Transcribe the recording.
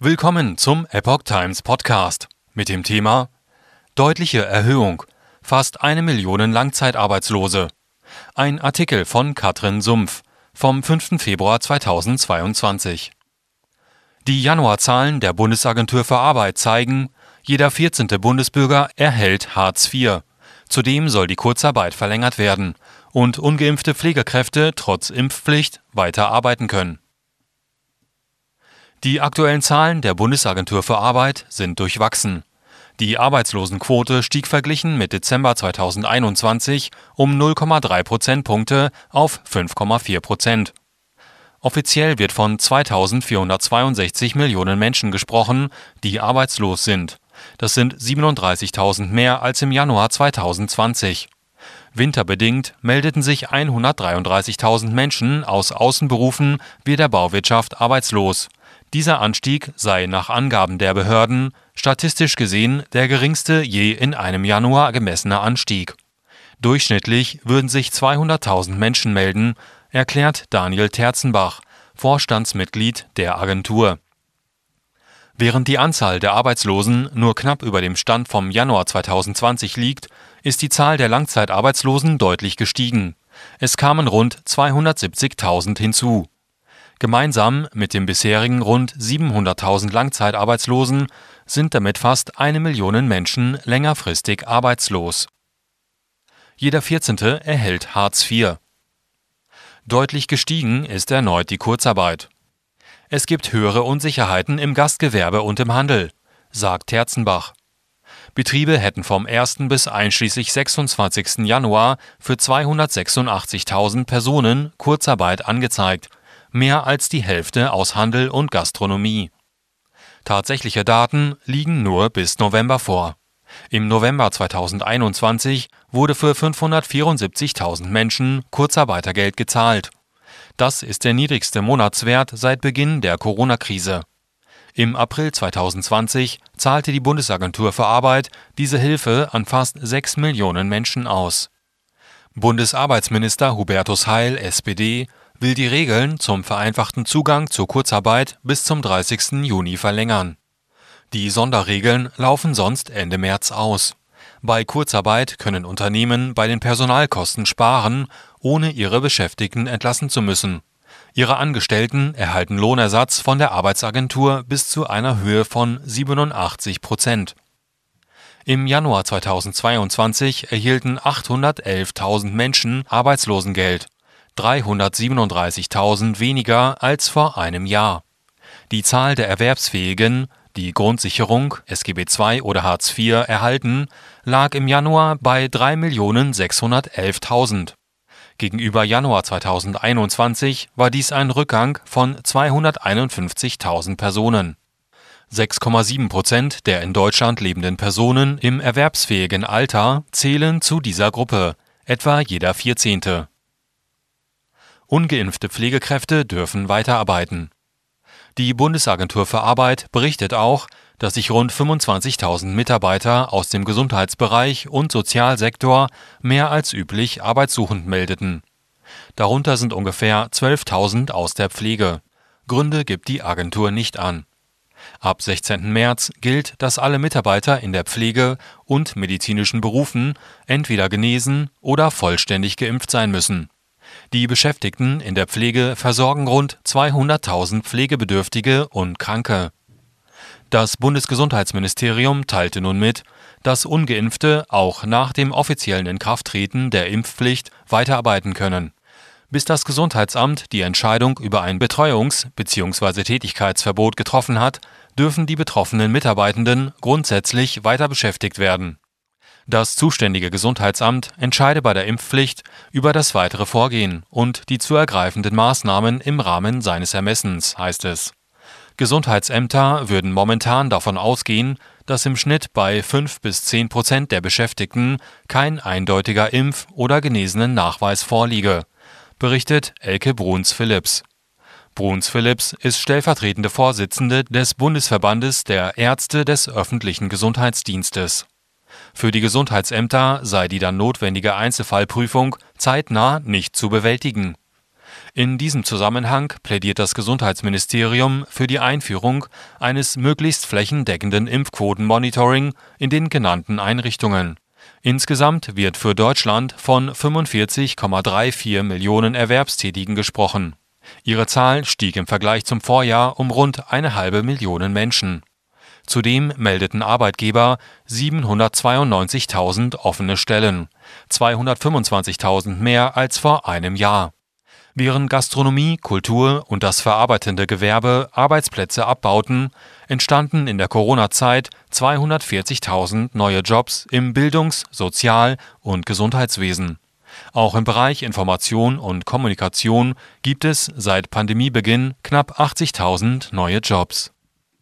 Willkommen zum Epoch Times Podcast mit dem Thema Deutliche Erhöhung. Fast eine Million Langzeitarbeitslose. Ein Artikel von Katrin Sumpf vom 5. Februar 2022. Die Januarzahlen der Bundesagentur für Arbeit zeigen, jeder 14. Bundesbürger erhält Hartz IV. Zudem soll die Kurzarbeit verlängert werden und ungeimpfte Pflegekräfte trotz Impfpflicht weiter arbeiten können. Die aktuellen Zahlen der Bundesagentur für Arbeit sind durchwachsen. Die Arbeitslosenquote stieg verglichen mit Dezember 2021 um 0,3 Prozentpunkte auf 5,4 Prozent. Offiziell wird von 2462 Millionen Menschen gesprochen, die arbeitslos sind. Das sind 37.000 mehr als im Januar 2020. Winterbedingt meldeten sich 133.000 Menschen aus Außenberufen wie der Bauwirtschaft arbeitslos. Dieser Anstieg sei nach Angaben der Behörden statistisch gesehen der geringste je in einem Januar gemessene Anstieg. Durchschnittlich würden sich 200.000 Menschen melden, erklärt Daniel Terzenbach, Vorstandsmitglied der Agentur. Während die Anzahl der Arbeitslosen nur knapp über dem Stand vom Januar 2020 liegt, ist die Zahl der Langzeitarbeitslosen deutlich gestiegen. Es kamen rund 270.000 hinzu. Gemeinsam mit den bisherigen rund 700.000 Langzeitarbeitslosen sind damit fast eine Million Menschen längerfristig arbeitslos. Jeder 14. erhält Hartz IV. Deutlich gestiegen ist erneut die Kurzarbeit. Es gibt höhere Unsicherheiten im Gastgewerbe und im Handel, sagt Terzenbach. Betriebe hätten vom 1. bis einschließlich 26. Januar für 286.000 Personen Kurzarbeit angezeigt mehr als die Hälfte aus Handel und Gastronomie. Tatsächliche Daten liegen nur bis November vor. Im November 2021 wurde für 574.000 Menschen Kurzarbeitergeld gezahlt. Das ist der niedrigste Monatswert seit Beginn der Corona-Krise. Im April 2020 zahlte die Bundesagentur für Arbeit diese Hilfe an fast 6 Millionen Menschen aus. Bundesarbeitsminister Hubertus Heil, SPD, will die Regeln zum vereinfachten Zugang zur Kurzarbeit bis zum 30. Juni verlängern. Die Sonderregeln laufen sonst Ende März aus. Bei Kurzarbeit können Unternehmen bei den Personalkosten sparen, ohne ihre Beschäftigten entlassen zu müssen. Ihre Angestellten erhalten Lohnersatz von der Arbeitsagentur bis zu einer Höhe von 87 Prozent. Im Januar 2022 erhielten 811.000 Menschen Arbeitslosengeld. 337.000 weniger als vor einem Jahr. Die Zahl der Erwerbsfähigen, die Grundsicherung, SGB II oder Hartz IV erhalten, lag im Januar bei 3.611.000. Gegenüber Januar 2021 war dies ein Rückgang von 251.000 Personen. 6,7 Prozent der in Deutschland lebenden Personen im erwerbsfähigen Alter zählen zu dieser Gruppe, etwa jeder Vierzehnte. Ungeimpfte Pflegekräfte dürfen weiterarbeiten. Die Bundesagentur für Arbeit berichtet auch, dass sich rund 25.000 Mitarbeiter aus dem Gesundheitsbereich und Sozialsektor mehr als üblich arbeitssuchend meldeten. Darunter sind ungefähr 12.000 aus der Pflege. Gründe gibt die Agentur nicht an. Ab 16. März gilt, dass alle Mitarbeiter in der Pflege und medizinischen Berufen entweder genesen oder vollständig geimpft sein müssen. Die Beschäftigten in der Pflege versorgen rund 200.000 Pflegebedürftige und Kranke. Das Bundesgesundheitsministerium teilte nun mit, dass ungeimpfte auch nach dem offiziellen Inkrafttreten der Impfpflicht weiterarbeiten können. Bis das Gesundheitsamt die Entscheidung über ein Betreuungs- bzw. Tätigkeitsverbot getroffen hat, dürfen die betroffenen Mitarbeitenden grundsätzlich weiter beschäftigt werden das zuständige Gesundheitsamt entscheide bei der Impfpflicht über das weitere Vorgehen und die zu ergreifenden Maßnahmen im Rahmen seines Ermessens, heißt es. Gesundheitsämter würden momentan davon ausgehen, dass im Schnitt bei 5 bis 10 Prozent der Beschäftigten kein eindeutiger Impf- oder genesenen Nachweis vorliege, berichtet Elke Bruns-Philipps. Bruns-Philipps ist stellvertretende Vorsitzende des Bundesverbandes der Ärzte des öffentlichen Gesundheitsdienstes. Für die Gesundheitsämter sei die dann notwendige Einzelfallprüfung zeitnah nicht zu bewältigen. In diesem Zusammenhang plädiert das Gesundheitsministerium für die Einführung eines möglichst flächendeckenden Impfquotenmonitoring in den genannten Einrichtungen. Insgesamt wird für Deutschland von 45,34 Millionen Erwerbstätigen gesprochen. Ihre Zahl stieg im Vergleich zum Vorjahr um rund eine halbe Million Menschen. Zudem meldeten Arbeitgeber 792.000 offene Stellen, 225.000 mehr als vor einem Jahr. Während Gastronomie, Kultur und das verarbeitende Gewerbe Arbeitsplätze abbauten, entstanden in der Corona-Zeit 240.000 neue Jobs im Bildungs-, Sozial- und Gesundheitswesen. Auch im Bereich Information und Kommunikation gibt es seit Pandemiebeginn knapp 80.000 neue Jobs